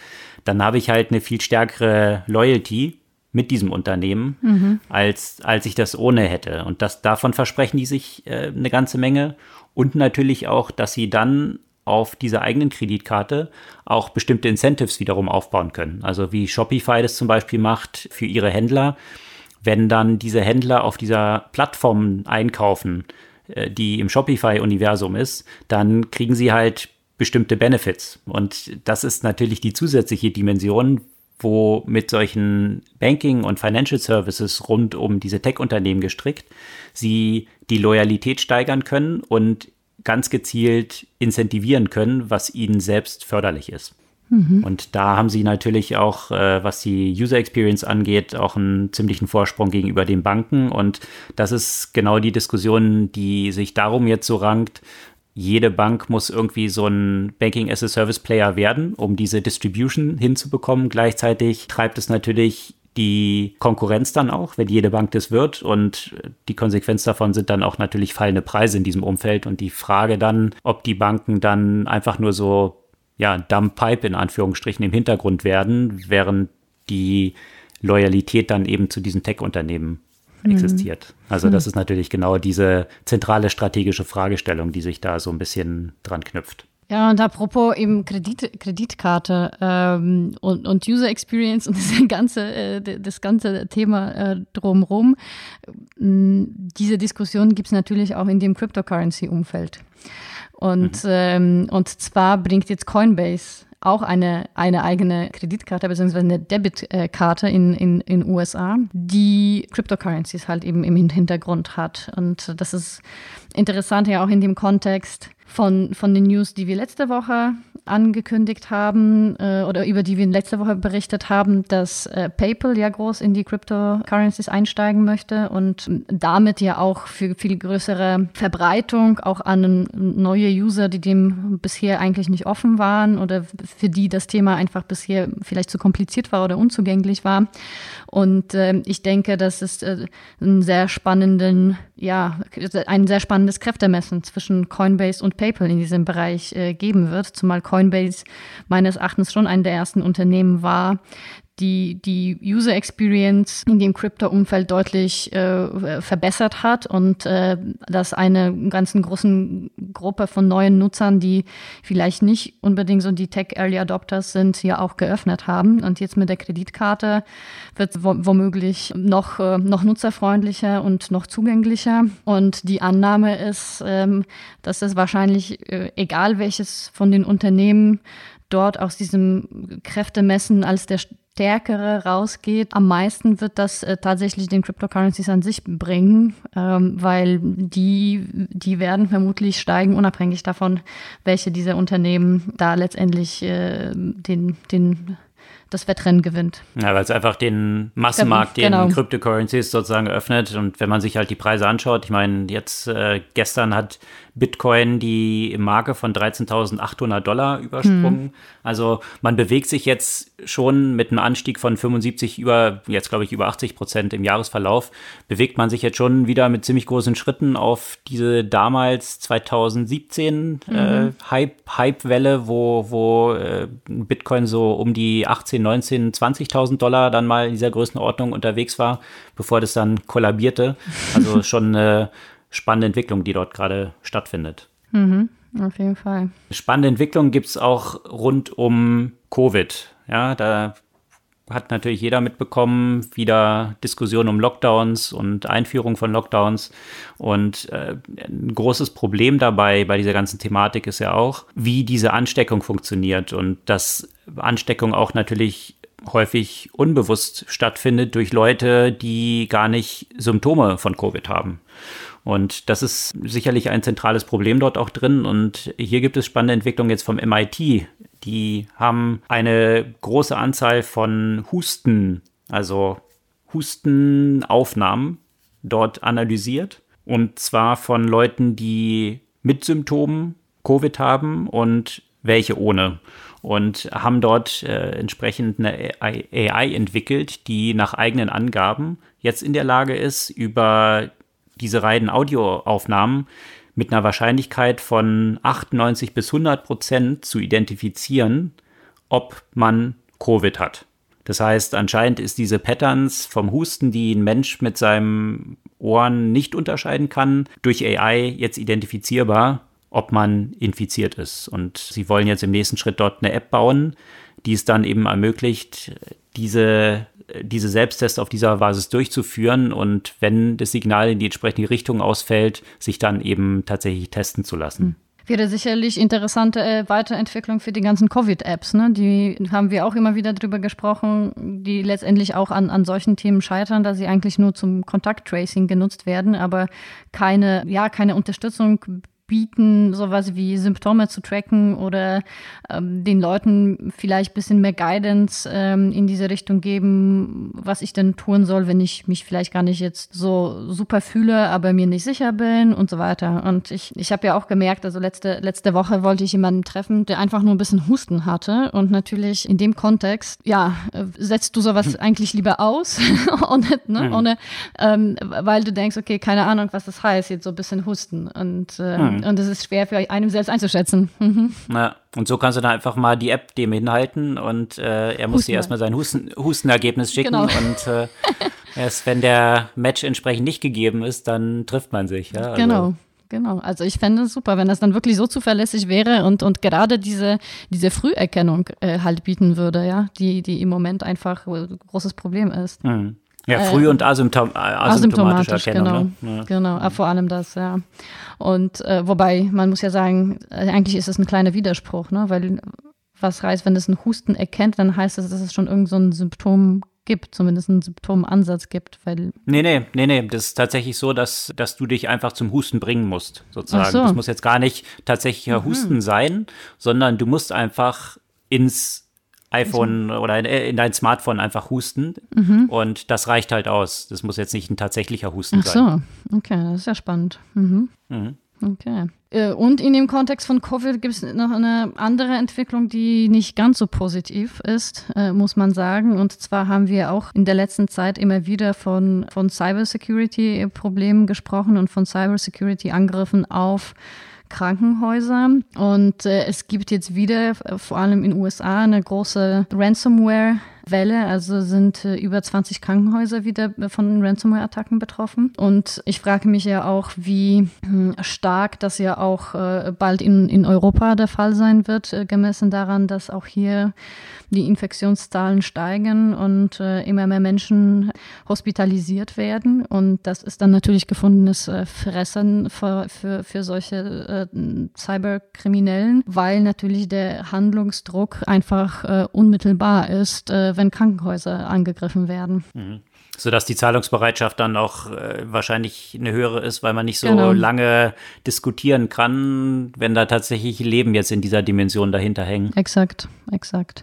dann habe ich halt eine viel stärkere Loyalty mit diesem Unternehmen, mhm. als, als ich das ohne hätte. Und das, davon versprechen die sich äh, eine ganze Menge. Und natürlich auch, dass sie dann auf dieser eigenen Kreditkarte auch bestimmte Incentives wiederum aufbauen können. Also wie Shopify das zum Beispiel macht für ihre Händler. Wenn dann diese Händler auf dieser Plattform einkaufen, äh, die im Shopify-Universum ist, dann kriegen sie halt bestimmte Benefits. Und das ist natürlich die zusätzliche Dimension, wo mit solchen Banking- und Financial Services rund um diese Tech-Unternehmen gestrickt, sie die Loyalität steigern können und ganz gezielt incentivieren können, was ihnen selbst förderlich ist. Mhm. Und da haben sie natürlich auch, äh, was die User Experience angeht, auch einen ziemlichen Vorsprung gegenüber den Banken. Und das ist genau die Diskussion, die sich darum jetzt so rankt. Jede Bank muss irgendwie so ein Banking as a Service Player werden, um diese Distribution hinzubekommen. Gleichzeitig treibt es natürlich die Konkurrenz dann auch, wenn jede Bank das wird. Und die Konsequenz davon sind dann auch natürlich fallende Preise in diesem Umfeld. Und die Frage dann, ob die Banken dann einfach nur so ja, Dump Pipe in Anführungsstrichen im Hintergrund werden, während die Loyalität dann eben zu diesen Tech-Unternehmen mhm. existiert. Also das mhm. ist natürlich genau diese zentrale strategische Fragestellung, die sich da so ein bisschen dran knüpft. Ja, und apropos eben Kredit, Kreditkarte ähm, und, und User Experience und das ganze, äh, das ganze Thema äh, drumherum, äh, diese Diskussion gibt es natürlich auch in dem Cryptocurrency-Umfeld. Und, mhm. ähm, und zwar bringt jetzt Coinbase auch eine, eine eigene Kreditkarte bzw. eine Debitkarte in in, in USA, die Cryptocurrencies halt eben im Hintergrund hat. Und das ist interessant ja auch in dem Kontext von, von den News, die wir letzte Woche angekündigt haben äh, oder über die wir letzte Woche berichtet haben, dass äh, PayPal ja groß in die Cryptocurrencies einsteigen möchte und damit ja auch für viel größere Verbreitung auch an neue User, die dem bisher eigentlich nicht offen waren oder für die das Thema einfach bisher vielleicht zu kompliziert war oder unzugänglich war. Und äh, ich denke, das ist äh, ein sehr spannenden, ja, ein sehr spannendes Kräftemessen zwischen Coinbase und PayPal in diesem Bereich äh, geben wird, zumal Coinbase meines Erachtens schon ein der ersten Unternehmen war, die die User Experience in dem Crypto-Umfeld deutlich äh, verbessert hat und äh, dass eine ganzen großen Gruppe von neuen Nutzern, die vielleicht nicht unbedingt so die Tech Early Adopters sind, hier auch geöffnet haben. Und jetzt mit der Kreditkarte wird es womöglich noch, äh, noch nutzerfreundlicher und noch zugänglicher. Und die Annahme ist, ähm, dass es wahrscheinlich, äh, egal welches von den Unternehmen dort aus diesem Kräftemessen als der stärkere rausgeht, am meisten wird das äh, tatsächlich den Cryptocurrencies an sich bringen, ähm, weil die, die werden vermutlich steigen, unabhängig davon, welche dieser Unternehmen da letztendlich äh, den, den das Wettrennen gewinnt. Ja, weil es einfach den Massenmarkt, den genau. Cryptocurrencies sozusagen öffnet. Und wenn man sich halt die Preise anschaut, ich meine, jetzt äh, gestern hat Bitcoin die Marke von 13.800 Dollar übersprungen. Hm. Also man bewegt sich jetzt schon mit einem Anstieg von 75 über, jetzt glaube ich über 80 Prozent im Jahresverlauf, bewegt man sich jetzt schon wieder mit ziemlich großen Schritten auf diese damals 2017 mhm. äh, Hype, Hype-Welle, wo, wo äh, Bitcoin so um die 18, 19, 20.000 Dollar dann mal in dieser Größenordnung unterwegs war, bevor das dann kollabierte. Also schon eine spannende Entwicklung, die dort gerade stattfindet. Mhm, auf jeden Fall. Spannende Entwicklung gibt es auch rund um Covid. Ja, da hat natürlich jeder mitbekommen, wieder Diskussionen um Lockdowns und Einführung von Lockdowns. Und äh, ein großes Problem dabei bei dieser ganzen Thematik ist ja auch, wie diese Ansteckung funktioniert und dass Ansteckung auch natürlich häufig unbewusst stattfindet durch Leute, die gar nicht Symptome von Covid haben. Und das ist sicherlich ein zentrales Problem dort auch drin. Und hier gibt es spannende Entwicklungen jetzt vom MIT. Die haben eine große Anzahl von Husten, also Hustenaufnahmen dort analysiert. Und zwar von Leuten, die mit Symptomen Covid haben und welche ohne. Und haben dort äh, entsprechend eine AI entwickelt, die nach eigenen Angaben jetzt in der Lage ist, über diese reinen Audioaufnahmen mit einer Wahrscheinlichkeit von 98 bis 100 Prozent zu identifizieren, ob man Covid hat. Das heißt, anscheinend ist diese Patterns vom Husten, die ein Mensch mit seinem Ohren nicht unterscheiden kann, durch AI jetzt identifizierbar, ob man infiziert ist. Und sie wollen jetzt im nächsten Schritt dort eine App bauen, die es dann eben ermöglicht, diese diese Selbsttests auf dieser Basis durchzuführen und wenn das Signal in die entsprechende Richtung ausfällt, sich dann eben tatsächlich testen zu lassen. Hm. Wäre sicherlich interessante äh, Weiterentwicklung für die ganzen Covid-Apps. Ne? Die haben wir auch immer wieder drüber gesprochen, die letztendlich auch an, an solchen Themen scheitern, da sie eigentlich nur zum Kontakttracing genutzt werden, aber keine, ja, keine Unterstützung bieten, sowas wie Symptome zu tracken oder ähm, den Leuten vielleicht ein bisschen mehr Guidance ähm, in diese Richtung geben, was ich denn tun soll, wenn ich mich vielleicht gar nicht jetzt so super fühle, aber mir nicht sicher bin und so weiter. Und ich, ich habe ja auch gemerkt, also letzte, letzte Woche wollte ich jemanden treffen, der einfach nur ein bisschen Husten hatte. Und natürlich in dem Kontext, ja, setzt du sowas hm. eigentlich lieber aus, ohne, ne, hm. ohne ähm, weil du denkst, okay, keine Ahnung, was das heißt, jetzt so ein bisschen Husten. Und äh, hm. Und es ist schwer für einem selbst einzuschätzen. Mhm. Ja, und so kannst du dann einfach mal die App dem hinhalten und äh, er muss dir erstmal sein Husten, Hustenergebnis schicken. Genau. Und äh, erst wenn der Match entsprechend nicht gegeben ist, dann trifft man sich. Ja? Also, genau. Genau, also ich fände es super, wenn das dann wirklich so zuverlässig wäre und, und gerade diese, diese Früherkennung äh, halt bieten würde, ja, die, die im Moment einfach ein großes Problem ist. Mhm. Ja, früh äh, und asymptom äh, asymptomatisch erkennen. Genau, ne? genau ja. vor allem das, ja. Und äh, wobei, man muss ja sagen, äh, eigentlich ist es ein kleiner Widerspruch, ne? weil was heißt, wenn es einen Husten erkennt, dann heißt das, dass es schon irgend so ein Symptom gibt, zumindest einen Symptomansatz gibt, weil. Nee, nee, nee, nee. Das ist tatsächlich so, dass, dass du dich einfach zum Husten bringen musst, sozusagen. So. Das muss jetzt gar nicht tatsächlicher mhm. Husten sein, sondern du musst einfach ins iPhone also. oder in, in, dein Smartphone einfach husten. Mhm. Und das reicht halt aus. Das muss jetzt nicht ein tatsächlicher Husten Ach sein. Ach so, okay, das ist ja spannend. Mhm. Mhm. Okay. Äh, und in dem Kontext von Covid gibt es noch eine andere Entwicklung, die nicht ganz so positiv ist, äh, muss man sagen. Und zwar haben wir auch in der letzten Zeit immer wieder von, von Cybersecurity-Problemen gesprochen und von Cybersecurity-Angriffen auf Krankenhäuser. Und äh, es gibt jetzt wieder, äh, vor allem in den USA, eine große Ransomware. Welle, also sind äh, über 20 Krankenhäuser wieder von Ransomware-Attacken betroffen. Und ich frage mich ja auch, wie hm, stark das ja auch äh, bald in, in Europa der Fall sein wird, äh, gemessen daran, dass auch hier die Infektionszahlen steigen und immer mehr Menschen hospitalisiert werden. Und das ist dann natürlich gefundenes Fressen für, für, für solche Cyberkriminellen, weil natürlich der Handlungsdruck einfach unmittelbar ist, wenn Krankenhäuser angegriffen werden. Mhm sodass die Zahlungsbereitschaft dann auch äh, wahrscheinlich eine höhere ist, weil man nicht so genau. lange diskutieren kann, wenn da tatsächlich Leben jetzt in dieser Dimension dahinter hängen. Exakt, exakt.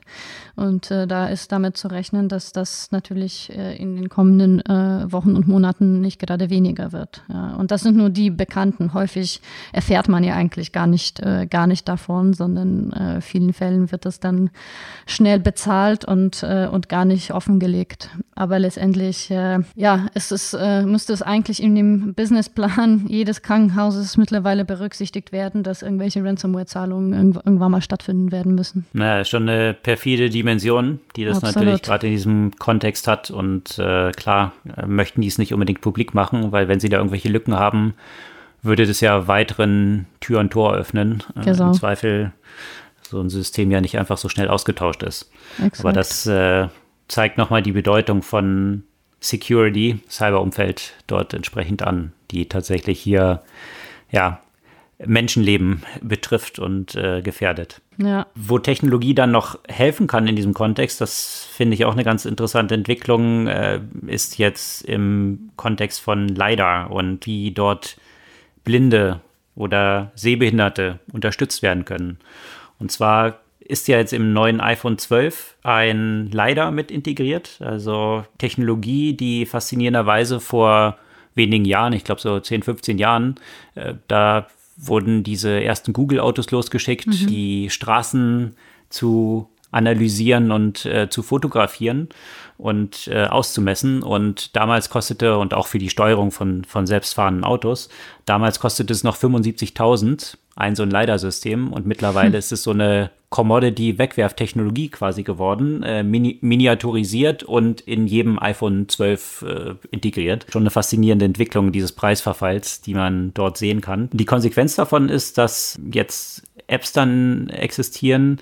Und äh, da ist damit zu rechnen, dass das natürlich äh, in den kommenden äh, Wochen und Monaten nicht gerade weniger wird. Ja. Und das sind nur die Bekannten. Häufig erfährt man ja eigentlich gar nicht, äh, gar nicht davon, sondern äh, vielen Fällen wird das dann schnell bezahlt und, äh, und gar nicht offengelegt. Aber letztendlich, ja, es ist, müsste es eigentlich in dem Businessplan jedes Krankenhauses mittlerweile berücksichtigt werden, dass irgendwelche Ransomware-Zahlungen irgendwann mal stattfinden werden müssen. Naja, schon eine perfide, die Dimension, die das Absolut. natürlich gerade in diesem Kontext hat. Und äh, klar, äh, möchten die es nicht unbedingt publik machen, weil wenn sie da irgendwelche Lücken haben, würde das ja weiteren Tür und Tor öffnen. Äh, genau. Im Zweifel so ein System ja nicht einfach so schnell ausgetauscht ist. Exakt. Aber das äh, zeigt nochmal die Bedeutung von Security, Cyberumfeld dort entsprechend an, die tatsächlich hier ja Menschenleben betrifft und äh, gefährdet. Ja. Wo Technologie dann noch helfen kann in diesem Kontext, das finde ich auch eine ganz interessante Entwicklung, äh, ist jetzt im Kontext von LiDAR und wie dort Blinde oder Sehbehinderte unterstützt werden können. Und zwar ist ja jetzt im neuen iPhone 12 ein LiDAR mit integriert, also Technologie, die faszinierenderweise vor wenigen Jahren, ich glaube so 10, 15 Jahren, äh, da wurden diese ersten Google-Autos losgeschickt, mhm. die Straßen zu analysieren und äh, zu fotografieren und äh, auszumessen. Und damals kostete, und auch für die Steuerung von, von selbstfahrenden Autos, damals kostete es noch 75.000 ein so ein LiDAR-System und mittlerweile hm. ist es so eine Commodity-Wegwerftechnologie quasi geworden, äh, mini miniaturisiert und in jedem iPhone 12 äh, integriert. Schon eine faszinierende Entwicklung dieses Preisverfalls, die man dort sehen kann. Die Konsequenz davon ist, dass jetzt Apps dann existieren,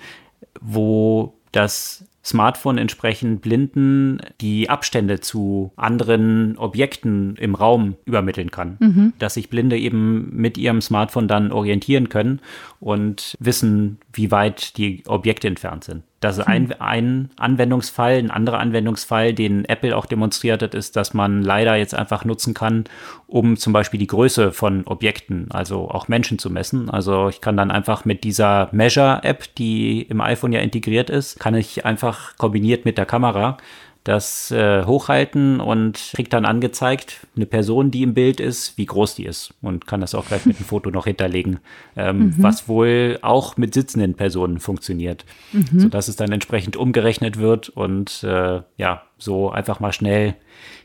wo das Smartphone entsprechend Blinden die Abstände zu anderen Objekten im Raum übermitteln kann. Mhm. Dass sich Blinde eben mit ihrem Smartphone dann orientieren können und wissen, wie weit die Objekte entfernt sind. Das ist ein, ein Anwendungsfall. Ein anderer Anwendungsfall, den Apple auch demonstriert hat, ist, dass man leider jetzt einfach nutzen kann, um zum Beispiel die Größe von Objekten, also auch Menschen zu messen. Also ich kann dann einfach mit dieser Measure-App, die im iPhone ja integriert ist, kann ich einfach kombiniert mit der Kamera das äh, hochhalten und kriegt dann angezeigt, eine Person, die im Bild ist, wie groß die ist und kann das auch gleich mit einem Foto noch hinterlegen, ähm, mhm. was wohl auch mit sitzenden Personen funktioniert, mhm. sodass es dann entsprechend umgerechnet wird und äh, ja, so einfach mal schnell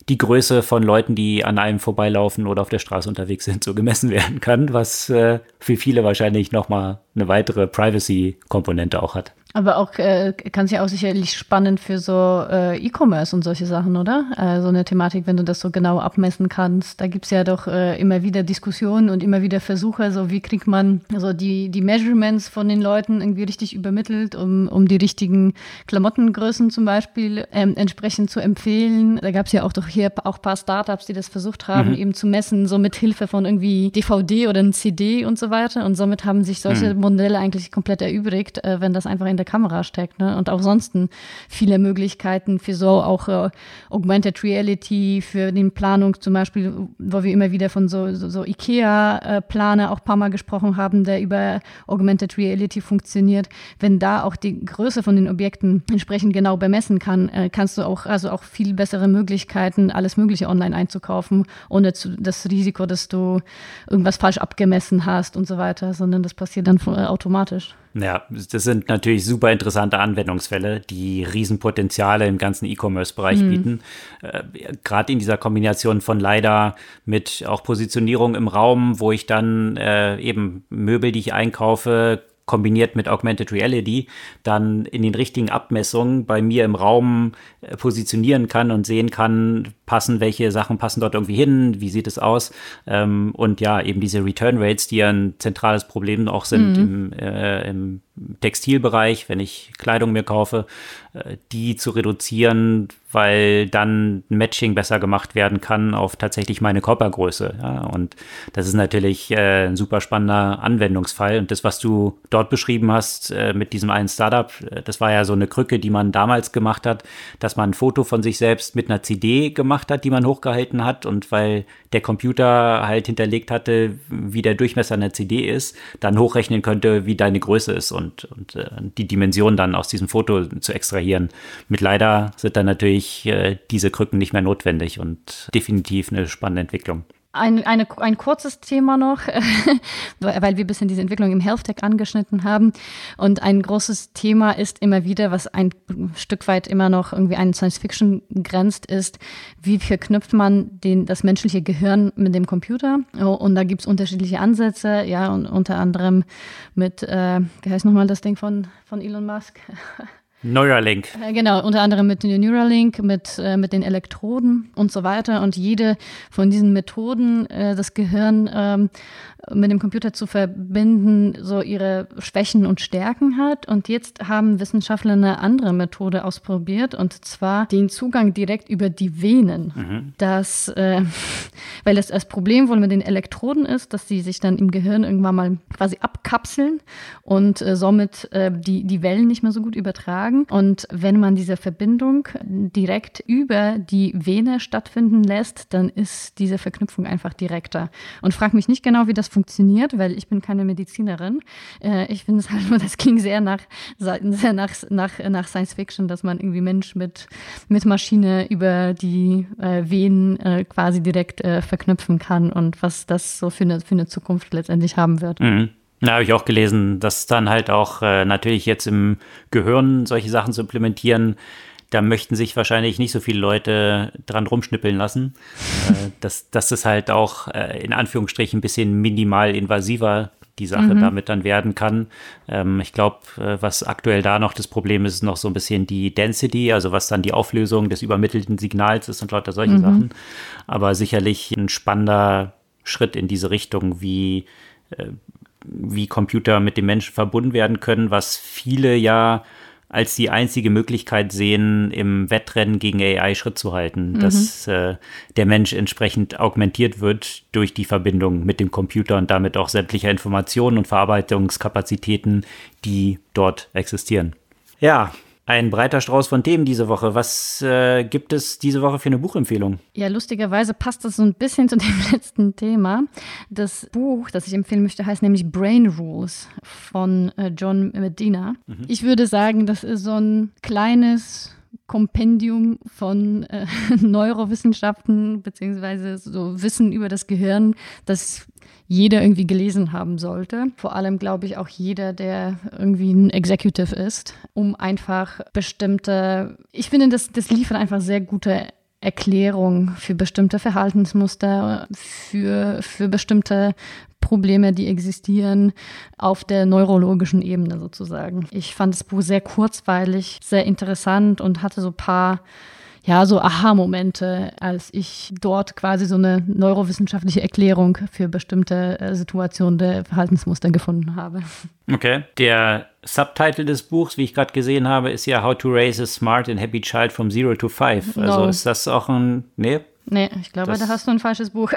die Größe von Leuten, die an einem vorbeilaufen oder auf der Straße unterwegs sind, so gemessen werden kann, was äh, für viele wahrscheinlich nochmal eine weitere Privacy-Komponente auch hat. Aber auch äh, kann es ja auch sicherlich spannend für so äh, E-Commerce und solche Sachen, oder? Äh, so eine Thematik, wenn du das so genau abmessen kannst. Da gibt es ja doch äh, immer wieder Diskussionen und immer wieder Versuche, so wie kriegt man so die, die Measurements von den Leuten irgendwie richtig übermittelt, um, um die richtigen Klamottengrößen zum Beispiel ähm, entsprechend zu empfehlen. Da gab es ja auch doch hier auch ein paar Startups, die das versucht haben, mhm. eben zu messen, so mit Hilfe von irgendwie DVD oder ein CD und so weiter. Und somit haben sich solche mhm. Modelle eigentlich komplett erübrigt, äh, wenn das einfach in der Kamera steckt. Ne? Und auch sonst viele Möglichkeiten für so auch äh, Augmented Reality, für die Planung zum Beispiel, wo wir immer wieder von so, so, so IKEA-Planer äh, auch ein paar Mal gesprochen haben, der über Augmented Reality funktioniert. Wenn da auch die Größe von den Objekten entsprechend genau bemessen kann, äh, kannst du auch also auch viel bessere Möglichkeiten, alles Mögliche online einzukaufen, ohne zu, das Risiko, dass du irgendwas falsch abgemessen hast und so weiter, sondern das passiert dann automatisch. Ja, das sind natürlich super interessante Anwendungsfälle, die Riesenpotenziale im ganzen E-Commerce-Bereich mhm. bieten. Äh, Gerade in dieser Kombination von leider mit auch Positionierung im Raum, wo ich dann äh, eben Möbel, die ich einkaufe, kombiniert mit Augmented Reality dann in den richtigen Abmessungen bei mir im Raum äh, positionieren kann und sehen kann, passen, welche Sachen passen dort irgendwie hin, wie sieht es aus. Ähm, und ja, eben diese Return Rates, die ja ein zentrales Problem auch sind mhm. im, äh, im Textilbereich, wenn ich Kleidung mir kaufe, äh, die zu reduzieren, weil dann Matching besser gemacht werden kann auf tatsächlich meine Körpergröße. Ja, und das ist natürlich äh, ein super spannender Anwendungsfall. Und das, was du dort beschrieben hast äh, mit diesem einen Startup, das war ja so eine Krücke, die man damals gemacht hat, dass man ein Foto von sich selbst mit einer CD gemacht hat, die man hochgehalten hat. Und weil der Computer halt hinterlegt hatte, wie der Durchmesser einer CD ist, dann hochrechnen könnte, wie deine Größe ist und, und äh, die Dimension dann aus diesem Foto zu extrahieren. Mit leider sind dann natürlich äh, diese Krücken nicht mehr notwendig und definitiv eine spannende Entwicklung. Ein, eine, ein kurzes Thema noch, weil wir ein bisschen diese Entwicklung im Health Tech angeschnitten haben. Und ein großes Thema ist immer wieder, was ein Stück weit immer noch irgendwie an Science Fiction grenzt, ist, wie verknüpft man den, das menschliche Gehirn mit dem Computer? Oh, und da gibt es unterschiedliche Ansätze, ja, und unter anderem mit, äh, wie heißt nochmal das Ding von, von Elon Musk? Neuralink. Äh, genau, unter anderem mit Neuralink, mit, äh, mit den Elektroden und so weiter. Und jede von diesen Methoden, äh, das Gehirn ähm, mit dem Computer zu verbinden, so ihre Schwächen und Stärken hat. Und jetzt haben Wissenschaftler eine andere Methode ausprobiert, und zwar den Zugang direkt über die Venen. Mhm. Das, äh, weil das, das Problem wohl mit den Elektroden ist, dass sie sich dann im Gehirn irgendwann mal quasi abkapseln und äh, somit äh, die, die Wellen nicht mehr so gut übertragen. Und wenn man diese Verbindung direkt über die Vene stattfinden lässt, dann ist diese Verknüpfung einfach direkter. Und frag mich nicht genau, wie das funktioniert, weil ich bin keine Medizinerin. Äh, ich finde es halt nur, das ging sehr nach, sehr nach, nach, nach Science Fiction, dass man irgendwie Mensch mit, mit Maschine über die äh, Venen äh, quasi direkt verknüpfen kann und was das so für eine, für eine Zukunft letztendlich haben wird. Mhm. Da habe ich auch gelesen, dass dann halt auch äh, natürlich jetzt im Gehirn solche Sachen zu implementieren, da möchten sich wahrscheinlich nicht so viele Leute dran rumschnippeln lassen. äh, dass, dass es halt auch äh, in Anführungsstrichen ein bisschen minimal invasiver die Sache mhm. damit dann werden kann. Ähm, ich glaube, äh, was aktuell da noch das Problem ist, ist noch so ein bisschen die Density, also was dann die Auflösung des übermittelten Signals ist und lauter solche mhm. Sachen. Aber sicherlich ein spannender Schritt in diese Richtung, wie, äh, wie Computer mit dem Menschen verbunden werden können, was viele ja als die einzige Möglichkeit sehen, im Wettrennen gegen AI Schritt zu halten, mhm. dass äh, der Mensch entsprechend augmentiert wird durch die Verbindung mit dem Computer und damit auch sämtliche Informationen und Verarbeitungskapazitäten, die dort existieren. Ja, Ein breiter Strauß von Themen diese Woche. Was äh, gibt es diese Woche für eine Buchempfehlung? Ja, lustigerweise passt das so ein bisschen zu dem letzten Thema. Das Buch, das ich empfehlen möchte, heißt nämlich Brain Rules von äh, John Medina. Mhm. Ich würde sagen, das ist so ein kleines Kompendium von äh, Neurowissenschaften beziehungsweise so Wissen über das Gehirn, das jeder irgendwie gelesen haben sollte. Vor allem glaube ich auch jeder, der irgendwie ein Executive ist, um einfach bestimmte, ich finde, das, das liefert einfach sehr gute Erklärung für bestimmte Verhaltensmuster, für, für bestimmte Probleme, die existieren auf der neurologischen Ebene sozusagen. Ich fand das Buch sehr kurzweilig, sehr interessant und hatte so ein paar ja, so Aha-Momente, als ich dort quasi so eine neurowissenschaftliche Erklärung für bestimmte äh, Situationen der Verhaltensmuster gefunden habe. Okay. Der Subtitle des Buchs, wie ich gerade gesehen habe, ist ja How to Raise a Smart and Happy Child from Zero to Five. Also no. ist das auch ein. Nee? Nee, ich glaube, das da hast du ein falsches Buch.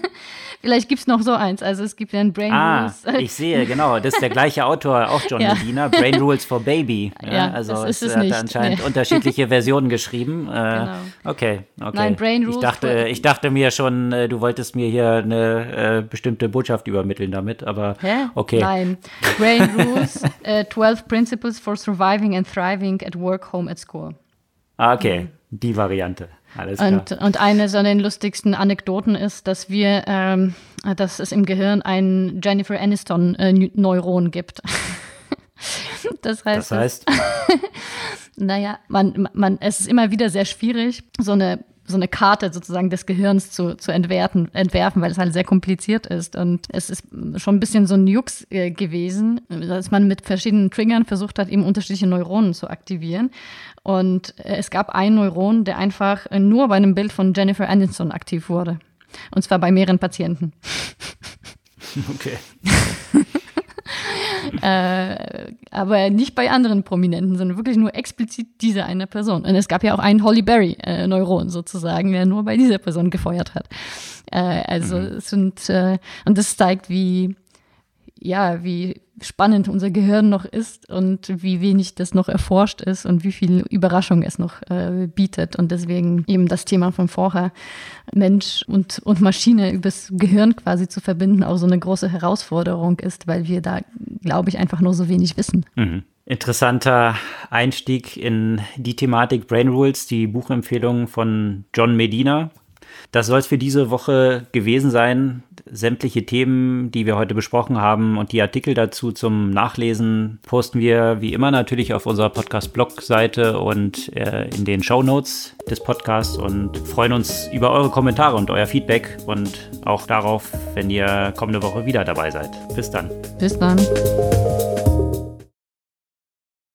Vielleicht gibt es noch so eins. Also es gibt ja ein Brain ah, Rules. Ich sehe, genau. Das ist der gleiche Autor, auch John ja. Medina. Brain Rules for Baby. Ja, ja also es, es hat nicht. anscheinend nee. unterschiedliche Versionen geschrieben. Äh, genau. Okay, okay. Nein, Brain Rules. Ich dachte, ich dachte mir schon, äh, du wolltest mir hier eine äh, bestimmte Botschaft übermitteln damit, aber Hä? okay. Nein. Brain Rules, uh, 12 Principles for Surviving and Thriving at Work, Home, at School. Ah, okay. Mhm. Die Variante. Alles klar. Und, und eine so den lustigsten Anekdoten ist, dass wir, ähm, dass es im Gehirn ein Jennifer Aniston-Neuron äh, gibt. das heißt, das heißt? naja, man, man, es ist immer wieder sehr schwierig, so eine so eine Karte sozusagen des Gehirns zu, zu entwerfen, entwerfen, weil es halt sehr kompliziert ist. Und es ist schon ein bisschen so ein Jux äh, gewesen, dass man mit verschiedenen Triggern versucht hat, eben unterschiedliche Neuronen zu aktivieren. Und äh, es gab einen Neuron, der einfach nur bei einem Bild von Jennifer Aniston aktiv wurde. Und zwar bei mehreren Patienten. Okay. äh, aber nicht bei anderen Prominenten, sondern wirklich nur explizit diese eine Person. Und es gab ja auch einen Holly Berry-Neuron äh, sozusagen, der nur bei dieser Person gefeuert hat. Äh, also mhm. es sind, äh, und das zeigt, wie, ja, wie spannend unser Gehirn noch ist und wie wenig das noch erforscht ist und wie viel Überraschung es noch äh, bietet. Und deswegen eben das Thema von vorher, Mensch und, und Maschine übers Gehirn quasi zu verbinden, auch so eine große Herausforderung ist, weil wir da, glaube ich, einfach nur so wenig wissen. Mhm. Interessanter Einstieg in die Thematik Brain Rules, die Buchempfehlung von John Medina. Das soll es für diese Woche gewesen sein. Sämtliche Themen, die wir heute besprochen haben und die Artikel dazu zum Nachlesen posten wir wie immer natürlich auf unserer Podcast-Blog-Seite und äh, in den Show Notes des Podcasts und freuen uns über eure Kommentare und euer Feedback und auch darauf, wenn ihr kommende Woche wieder dabei seid. Bis dann. Bis dann.